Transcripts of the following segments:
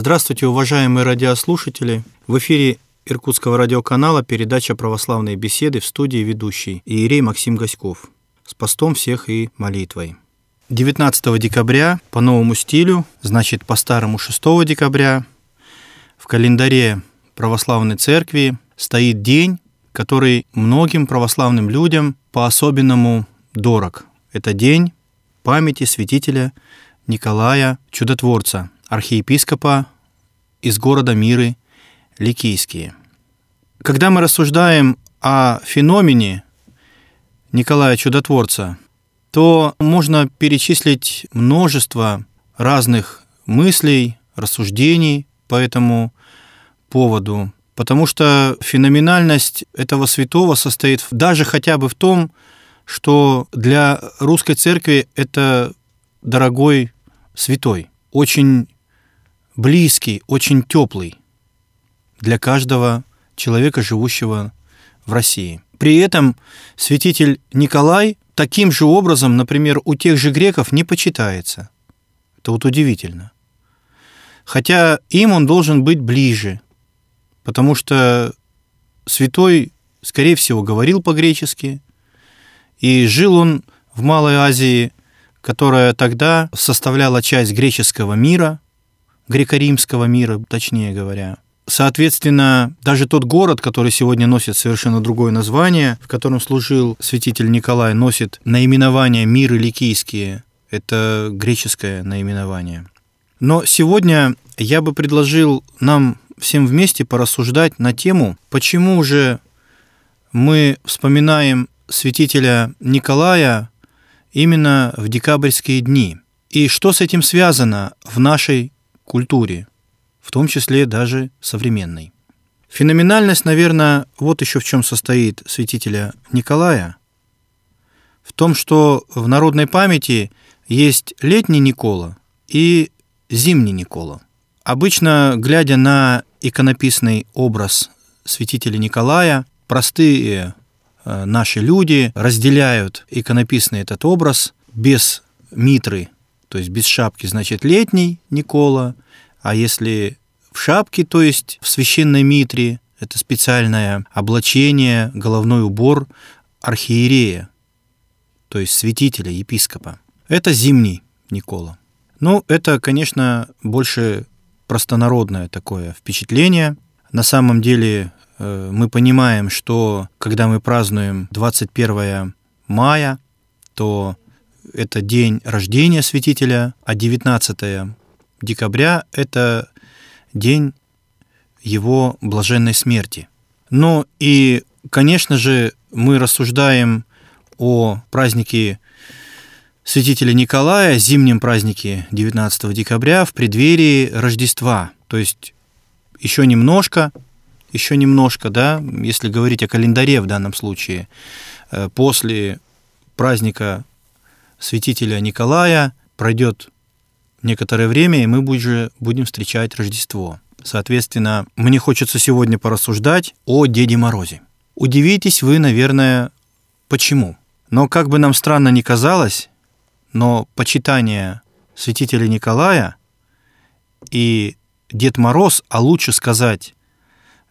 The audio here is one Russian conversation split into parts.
Здравствуйте, уважаемые радиослушатели. В эфире Иркутского радиоканала передача «Православные беседы» в студии ведущий Иерей Максим Гаськов с постом всех и молитвой. 19 декабря по новому стилю, значит, по старому 6 декабря, в календаре Православной Церкви стоит день, который многим православным людям по-особенному дорог. Это день памяти святителя Николая Чудотворца, архиепископа из города Миры Ликийские. Когда мы рассуждаем о феномене Николая Чудотворца, то можно перечислить множество разных мыслей, рассуждений по этому поводу, потому что феноменальность этого святого состоит даже хотя бы в том, что для русской церкви это дорогой святой, очень близкий, очень теплый для каждого человека, живущего в России. При этом святитель Николай таким же образом, например, у тех же греков не почитается. Это вот удивительно. Хотя им он должен быть ближе, потому что святой, скорее всего, говорил по-гречески, и жил он в Малой Азии, которая тогда составляла часть греческого мира, греко-римского мира, точнее говоря. Соответственно, даже тот город, который сегодня носит совершенно другое название, в котором служил святитель Николай, носит наименование «Миры Ликийские». Это греческое наименование. Но сегодня я бы предложил нам всем вместе порассуждать на тему, почему же мы вспоминаем святителя Николая именно в декабрьские дни. И что с этим связано в нашей культуре, в том числе даже современной. Феноменальность, наверное, вот еще в чем состоит святителя Николая. В том, что в народной памяти есть летний Никола и зимний Никола. Обычно, глядя на иконописный образ святителя Николая, простые Э, наши люди разделяют иконописный этот образ без митры, то есть без шапки, значит, летний Никола, а если в шапке, то есть в священной митре, это специальное облачение, головной убор архиерея, то есть святителя, епископа. Это зимний Никола. Ну, это, конечно, больше простонародное такое впечатление. На самом деле Э, мы понимаем, что когда мы празднуем 21 мая, то это день рождения святителя, а 19 декабря – это день его блаженной смерти. Ну и, конечно же, мы рассуждаем о празднике святителя Николая, зимнем празднике 19 декабря в преддверии Рождества. То есть еще немножко – еще немножко, да, если говорить о календаре в данном случае, э, после праздника святителя Николая пройдет некоторое время, и мы уже будем встречать Рождество. Соответственно, мне хочется сегодня порассуждать о Деде Морозе. Удивитесь вы, наверное, почему. Но как бы нам странно ни казалось, но почитание святителя Николая и Дед Мороз, а лучше сказать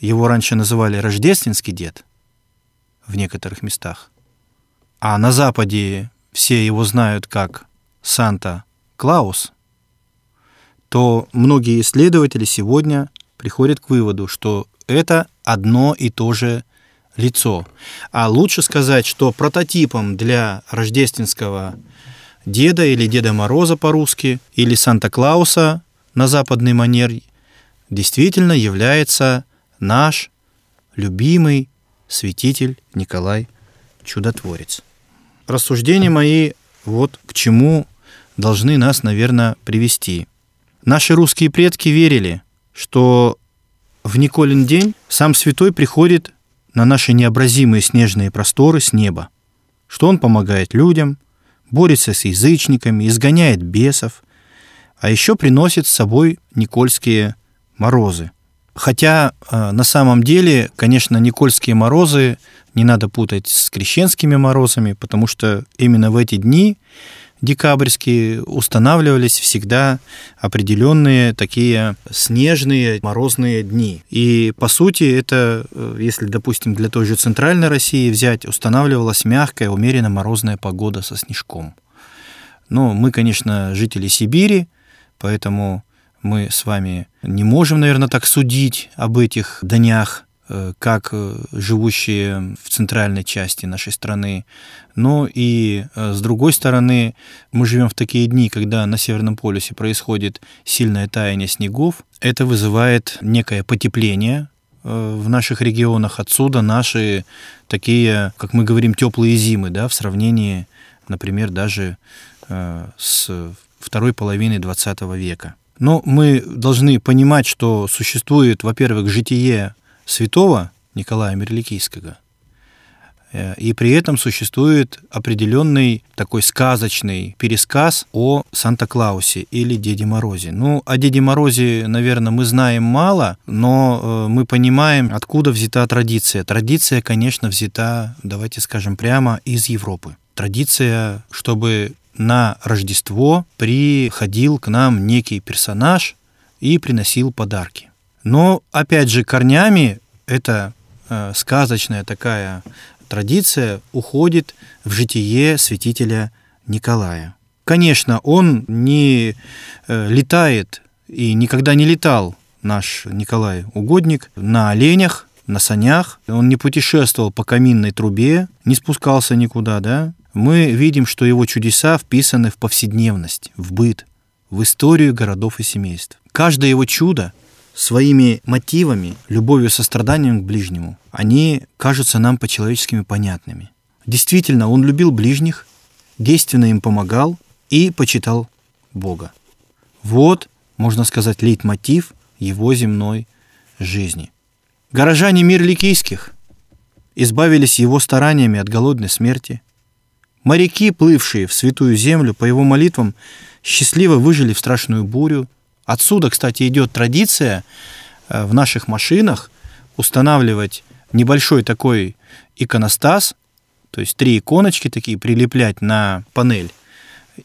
его раньше называли рождественский дед в некоторых местах. А на Западе все его знают как Санта-Клаус, то многие исследователи сегодня приходят к выводу, что это одно и то же лицо. А лучше сказать, что прототипом для рождественского деда или Деда Мороза по-русски, или Санта-Клауса на западный манер действительно является наш любимый святитель Николай Чудотворец. Рассуждения мои вот к чему должны нас, наверное, привести. Наши русские предки верили, что в Николин день сам святой приходит на наши необразимые снежные просторы с неба, что он помогает людям, борется с язычниками, изгоняет бесов, а еще приносит с собой никольские морозы – Хотя э, на самом деле, конечно, Никольские морозы не надо путать с крещенскими морозами, потому что именно в эти дни декабрьские устанавливались всегда определенные такие снежные, морозные дни. И, по сути, это, э, если, допустим, для той же центральной России взять, устанавливалась мягкая, умеренно морозная погода со снежком. Но мы, конечно, жители Сибири, поэтому мы с вами не можем, наверное, так судить об этих днях, э, как э, живущие в центральной части нашей страны. Но и э, с другой стороны, мы живем в такие дни, когда на Северном полюсе происходит сильное таяние снегов. Это вызывает некое потепление в наших регионах. Отсюда наши такие, как мы говорим, теплые зимы, да, в сравнении, например, даже с второй половины XX века. Но мы должны понимать, что существует, во-первых, житие святого Николая Мерликийского, э, и при этом существует определенный такой сказочный пересказ о Санта-Клаусе или Деде Морозе. Ну, о Деде Морозе, наверное, мы знаем мало, но э, мы понимаем, откуда взята традиция. Традиция, конечно, взята, давайте скажем прямо, из Европы. Традиция, чтобы на Рождество приходил к нам некий персонаж и приносил подарки. Но, опять же, корнями эта э, сказочная такая традиция уходит в житие святителя Николая. Конечно, он не э, летает и никогда не летал, наш Николай Угодник, на оленях, на санях. Он не путешествовал по каминной трубе, не спускался никуда, да, мы видим, что его чудеса вписаны в повседневность, в быт, в историю городов и семейств. Каждое его чудо своими мотивами, любовью, состраданием к ближнему, они кажутся нам по-человеческими понятными. Действительно, он любил ближних, действенно им помогал и почитал Бога. Вот, можно сказать, лейтмотив его земной жизни. Горожане мир ликийских избавились его стараниями от голодной смерти – Моряки, плывшие в святую землю, по его молитвам, счастливо выжили в страшную бурю. Отсюда, кстати, идет традиция э, в наших машинах устанавливать небольшой такой иконостас, то есть три иконочки такие прилеплять на панель.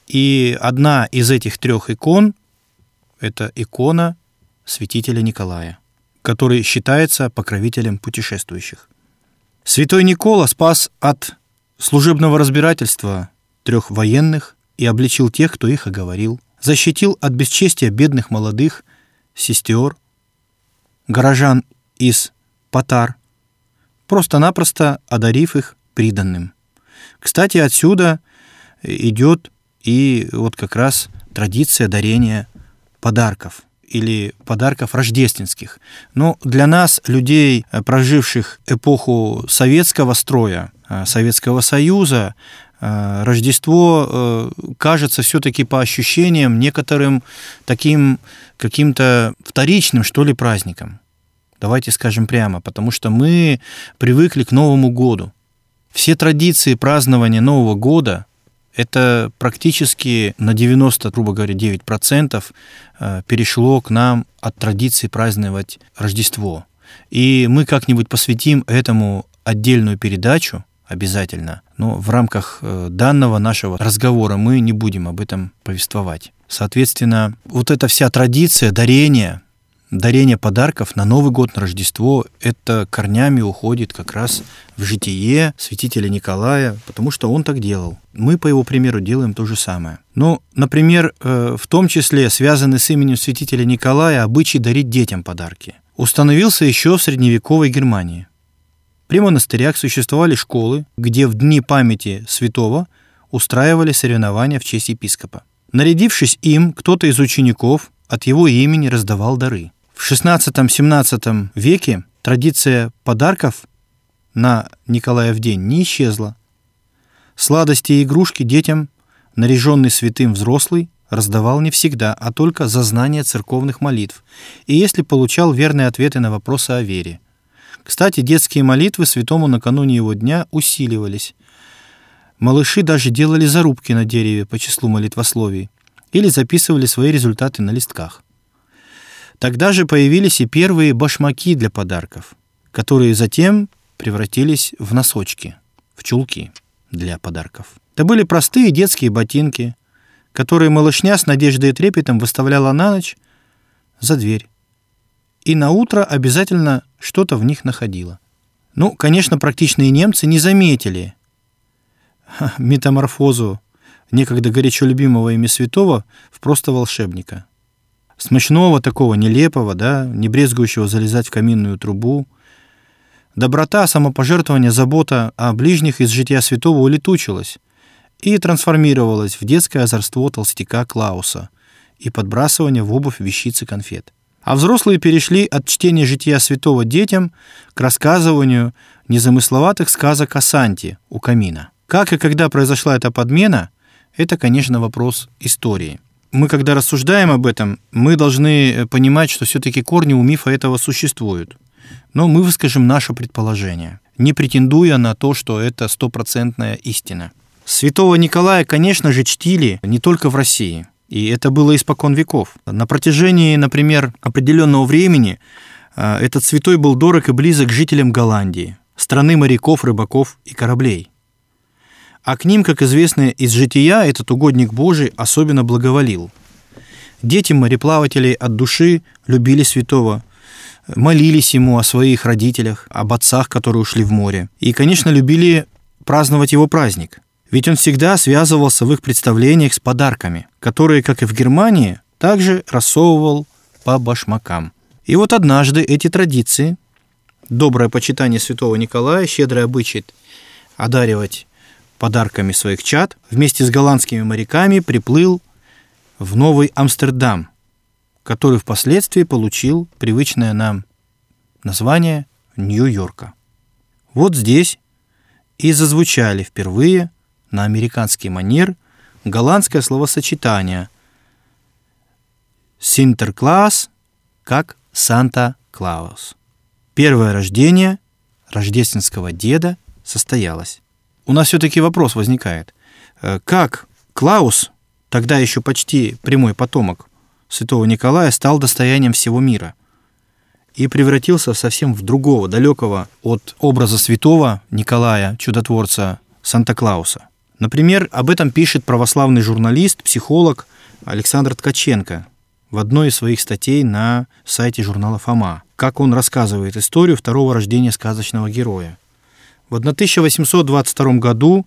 И одна из этих трех икон – это икона святителя Николая, который считается покровителем путешествующих. Святой Никола спас от служебного разбирательства трех военных и обличил тех, кто их оговорил, защитил от бесчестия бедных молодых сестер, горожан из Патар, просто-напросто одарив их приданным. Кстати, отсюда идет и вот как раз традиция дарения подарков или подарков рождественских. Но для нас, людей, проживших эпоху советского строя, Советского Союза, э, Рождество э, кажется все-таки по ощущениям некоторым таким каким-то вторичным, что ли, праздником. Давайте скажем прямо, потому что мы привыкли к Новому году. Все традиции празднования Нового года это практически на 90, грубо говоря, 9% перешло к нам от традиции праздновать Рождество. И мы как-нибудь посвятим этому отдельную передачу, обязательно. Но в рамках э, данного нашего разговора мы не будем об этом повествовать. Соответственно, вот эта вся традиция дарения, дарение подарков на Новый год, на Рождество, это корнями уходит как раз в житие святителя Николая, потому что он так делал. Мы, по его примеру, делаем то же самое. Ну, например, э, в том числе связанный с именем святителя Николая обычай дарить детям подарки. Установился еще в средневековой Германии. При монастырях существовали школы, где в дни памяти святого устраивали соревнования в честь епископа. Нарядившись им, кто-то из учеников от его имени раздавал дары. В XVI-XVII веке традиция подарков на Николаев день не исчезла. Сладости и игрушки детям, наряженный святым взрослый, раздавал не всегда, а только за знание церковных молитв, и если получал верные ответы на вопросы о вере – кстати, детские молитвы святому накануне его дня усиливались. Малыши даже делали зарубки на дереве по числу молитвословий или записывали свои результаты на листках. Тогда же появились и первые башмаки для подарков, которые затем превратились в носочки, в чулки для подарков. Это были простые детские ботинки, которые малышня с надеждой и трепетом выставляла на ночь за дверь. И на утро обязательно что-то в них находила. Ну, конечно, практичные немцы не заметили метаморфозу некогда горячо любимого ими святого в просто волшебника. Смачного такого, нелепого, да, не брезгующего залезать в каминную трубу. Доброта, самопожертвование, забота о ближних из жития святого улетучилась и трансформировалась в детское озорство толстяка Клауса и подбрасывание в обувь вещицы конфет. А взрослые перешли от чтения жития святого детям к рассказыванию незамысловатых сказок о Санте у камина. Как и когда произошла эта подмена, это, конечно, вопрос истории. Мы, когда рассуждаем об этом, мы должны э, понимать, что все-таки корни у мифа этого существуют. Но мы выскажем наше предположение, не претендуя на то, что это стопроцентная истина. Святого Николая, конечно же, чтили не только в России. И это было испокон веков. На протяжении, например, определенного времени э, этот святой был дорог и близок жителям Голландии, страны моряков, рыбаков и кораблей. А к ним, как известно из жития, этот угодник Божий особенно благоволил. Дети мореплавателей от души любили святого, молились ему о своих родителях, об отцах, которые ушли в море. И, конечно, любили праздновать его праздник. Ведь он всегда связывался в их представлениях с подарками, которые, как и в Германии, также рассовывал по башмакам. И вот однажды эти традиции, доброе почитание святого Николая, щедрый обычай одаривать подарками своих чад, вместе с голландскими моряками приплыл в Новый Амстердам, который впоследствии получил привычное нам название Нью-Йорка. Вот здесь и зазвучали впервые на американский манер голландское словосочетание «Синтеркласс» как «Санта-Клаус». Первое рождение рождественского деда состоялось у нас все-таки вопрос возникает. Э, как Клаус, тогда еще почти прямой потомок святого Николая, стал достоянием всего мира и превратился совсем в другого, далекого от образа святого Николая, чудотворца Санта-Клауса? Например, об этом пишет православный журналист, психолог Александр Ткаченко в одной из своих статей на сайте журнала «Фома». Как он рассказывает историю второго рождения сказочного героя. В 1822 году,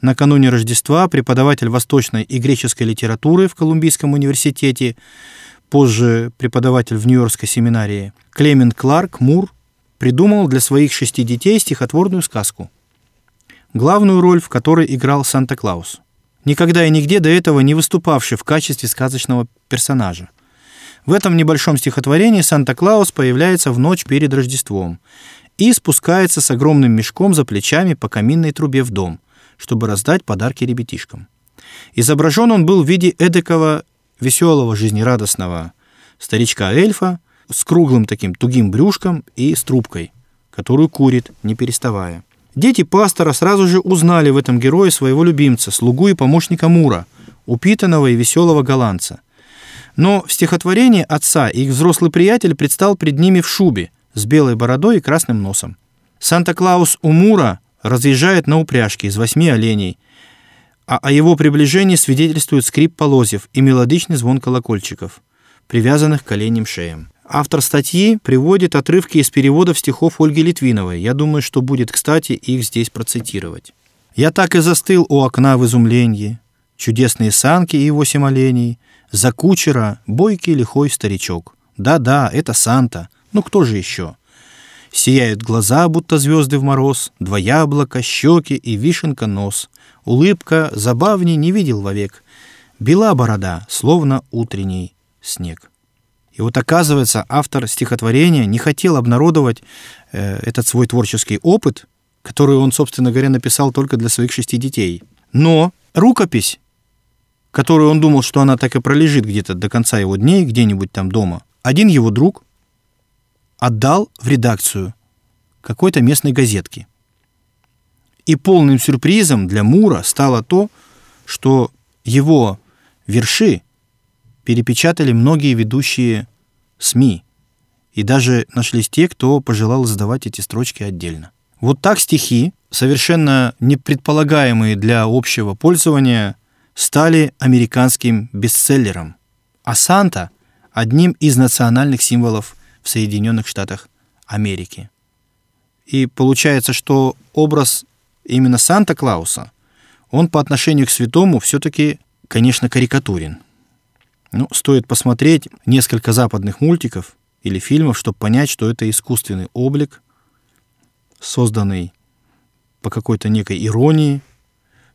накануне Рождества, преподаватель восточной и греческой литературы в Колумбийском университете, позже преподаватель в Нью-Йоркской семинарии, Клемент Кларк Мур придумал для своих шести детей стихотворную сказку, главную роль в которой играл Санта-Клаус, никогда и нигде до этого не выступавший в качестве сказочного персонажа. В этом небольшом стихотворении Санта-Клаус появляется в ночь перед Рождеством и спускается с огромным мешком за плечами по каминной трубе в дом, чтобы раздать подарки ребятишкам. Изображен он был в виде эдакого веселого, жизнерадостного старичка-эльфа с круглым таким тугим брюшком и с трубкой, которую курит, не переставая. Дети пастора сразу же узнали в этом герое своего любимца, слугу и помощника Мура, упитанного и веселого голландца. Но в стихотворении отца их взрослый приятель предстал пред ними в шубе, с белой бородой и красным носом. Санта-Клаус у Мура разъезжает на упряжке из восьми оленей, а о его приближении свидетельствует скрип полозьев и мелодичный звон колокольчиков, привязанных к оленям шеям. Автор статьи приводит отрывки из переводов стихов Ольги Литвиновой. Я думаю, что будет кстати их здесь процитировать. «Я так и застыл у окна в изумлении. Чудесные санки и восемь оленей. За кучера бойкий лихой старичок. Да-да, это Санта. Ну кто же еще? Сияют глаза, будто звезды в мороз, Два яблока, щеки и вишенка нос. Улыбка забавней не видел вовек. Бела борода, словно утренний снег. И вот оказывается, автор стихотворения не хотел обнародовать э, этот свой творческий опыт, который он, собственно говоря, написал только для своих шести детей. Но рукопись, которую он думал, что она так и пролежит где-то до конца его дней, где-нибудь там дома, один его друг отдал в редакцию какой-то местной газетки. И полным сюрпризом для Мура стало то, что его верши перепечатали многие ведущие СМИ, и даже нашлись те, кто пожелал издавать эти строчки отдельно. Вот так стихи, совершенно не предполагаемые для общего пользования, стали американским бестселлером, а Санта – одним из национальных символов в Соединенных Штатах Америки. И получается, что образ именно Санта-Клауса, он по отношению к святому все-таки, конечно, карикатурен. Ну, стоит посмотреть несколько западных мультиков или фильмов, чтобы понять, что это искусственный облик, созданный по какой-то некой иронии,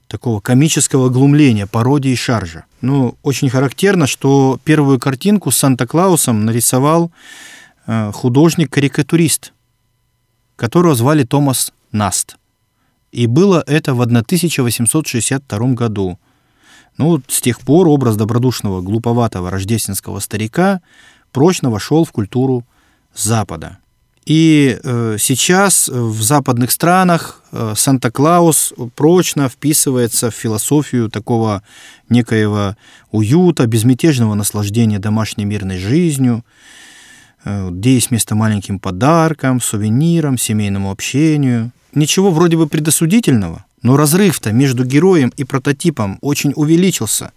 такого комического глумления, пародии шаржа. Ну, очень характерно, что первую картинку с Санта-Клаусом нарисовал э, художник-карикатурист, которого звали Томас Наст. И было это в 1862 году. Ну, с тех пор образ добродушного, глуповатого рождественского старика прочно вошел в культуру Запада. И э, сейчас в западных странах э, Санта-Клаус прочно вписывается в философию такого некоего уюта, безмятежного наслаждения домашней мирной жизнью, э, где есть место маленьким подаркам, сувенирам, семейному общению. Ничего вроде бы предосудительного, но разрыв-то между героем и прототипом очень увеличился.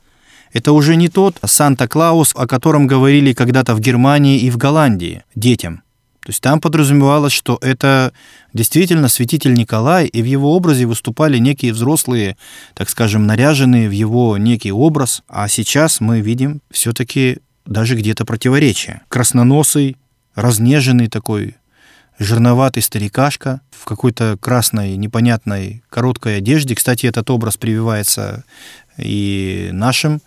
Это уже не тот Санта-Клаус, о котором говорили когда-то в Германии и в Голландии детям – то есть там подразумевалось, что это действительно святитель Николай, и в его образе выступали некие взрослые, так скажем, наряженные в его некий образ. А сейчас мы видим все-таки даже где-то противоречие. Красноносый, разнеженный такой, жирноватый старикашка в какой-то красной, непонятной, короткой одежде. Кстати, этот образ прививается и нашим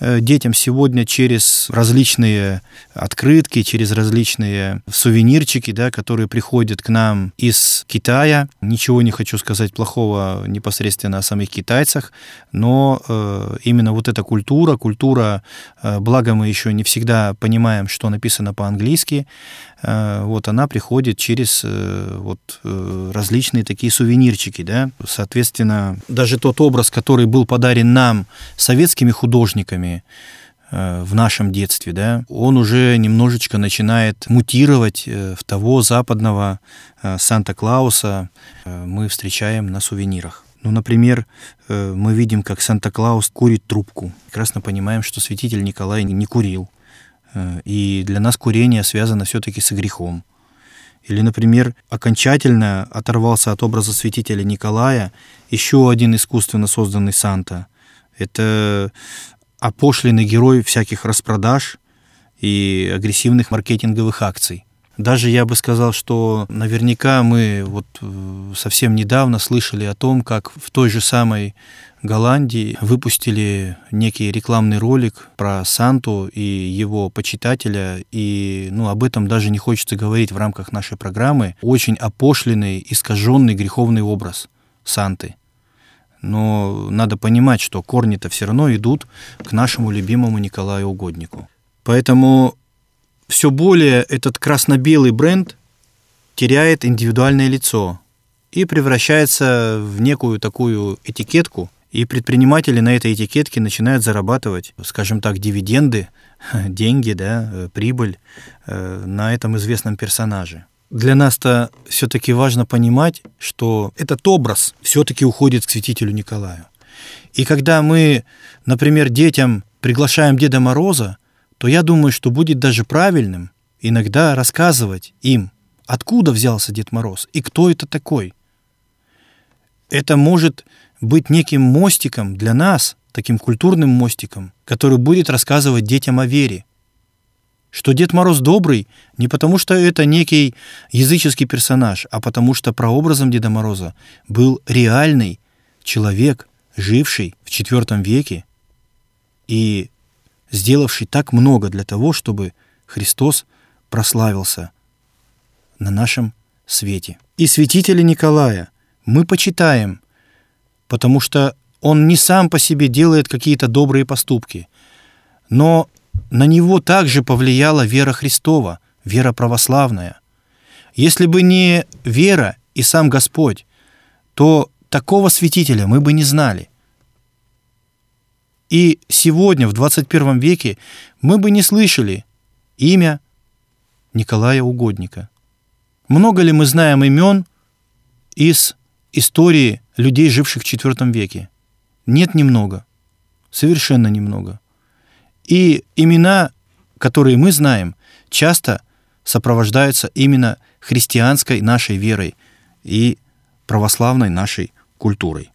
детям сегодня через различные открытки, через различные сувенирчики, да, которые приходят к нам из Китая. Ничего не хочу сказать плохого непосредственно о самих китайцах, но э, именно вот эта культура, культура, э, благо мы еще не всегда понимаем, что написано по-английски, э, вот она приходит через э, вот э, различные такие сувенирчики, да. Соответственно, даже тот образ, который был подарен нам советскими художниками, Э, в нашем детстве, да, он уже немножечко начинает мутировать э, в того западного э, Санта-Клауса мы встречаем на сувенирах. Ну, например, мы видим, как Санта-Клаус курит трубку. Прекрасно понимаем, что святитель Николай не курил. И для нас курение связано все-таки с грехом. Или, например, окончательно оторвался от образа святителя Николая еще один искусственно созданный Санта. Это опошленный герой всяких распродаж и агрессивных маркетинговых акций. Даже я бы сказал, что наверняка мы вот э, совсем недавно слышали о том, как в той же самой Голландии выпустили некий рекламный ролик про Санту и его почитателя, и ну, об этом даже не хочется говорить в рамках нашей программы. Очень опошленный, искаженный греховный образ Санты – но надо понимать, что корни-то все равно идут к нашему любимому Николаю Угоднику. Поэтому все более этот красно-белый бренд теряет индивидуальное лицо и превращается в некую такую этикетку, и предприниматели на этой этикетке начинают зарабатывать, скажем так, дивиденды, деньги, да, прибыль э, на этом известном персонаже для нас-то все-таки важно понимать, что этот образ все-таки уходит к святителю Николаю. И когда мы, например, детям приглашаем Деда Мороза, то я думаю, что будет даже правильным иногда рассказывать им, откуда взялся Дед Мороз и кто это такой. Это может быть неким мостиком для нас, таким культурным мостиком, который будет рассказывать детям о вере, что Дед Мороз добрый не потому, что это некий языческий персонаж, а потому что прообразом Деда Мороза был реальный человек, живший в IV веке и сделавший так много для того, чтобы Христос прославился на нашем свете. И святителя Николая мы почитаем, потому что он не сам по себе делает какие-то добрые поступки, но на него также повлияла вера Христова, вера православная. Если бы не вера и сам Господь, то такого святителя мы бы не знали. И сегодня, в 21 веке, мы бы не слышали имя Николая Угодника. Много ли мы знаем имен из истории людей, живших в IV веке? Нет, немного. совершенно немного. И имена, которые мы знаем, часто сопровождаются именно христианской нашей верой и православной нашей культурой.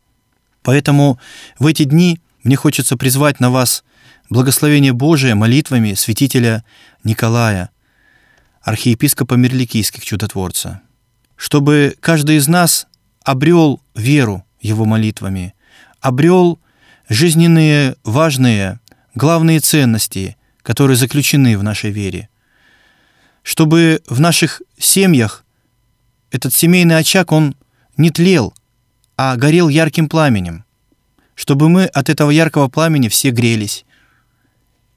Поэтому в эти дни мне хочется призвать на вас благословение Божие молитвами святителя Николая, архиепископа Мерликийских чудотворца, чтобы каждый из нас обрел веру его молитвами, обрел жизненные важные, главные ценности, которые заключены в нашей вере, чтобы в наших семьях этот семейный очаг, он не тлел, а горел ярким пламенем, чтобы мы от этого яркого пламени все грелись.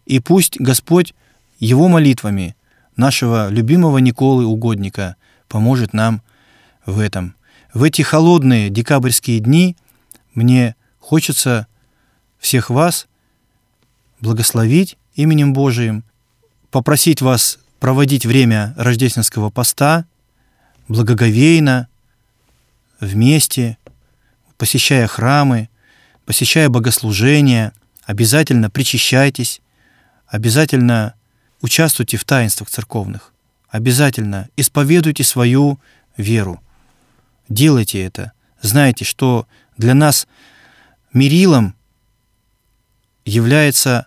И пусть Господь Его молитвами нашего любимого Николы Угодника поможет нам в этом. В эти холодные декабрьские дни мне хочется всех вас благословить именем Божиим, попросить вас проводить время рождественского поста благоговейно, вместе, посещая храмы, посещая богослужения, обязательно причащайтесь, обязательно участвуйте в таинствах церковных, обязательно исповедуйте свою веру. Делайте это. Знайте, что для нас мерилом является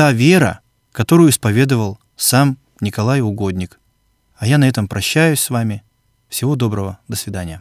та вера, которую исповедовал сам Николай Угодник. А я на этом прощаюсь с вами. Всего доброго. До свидания.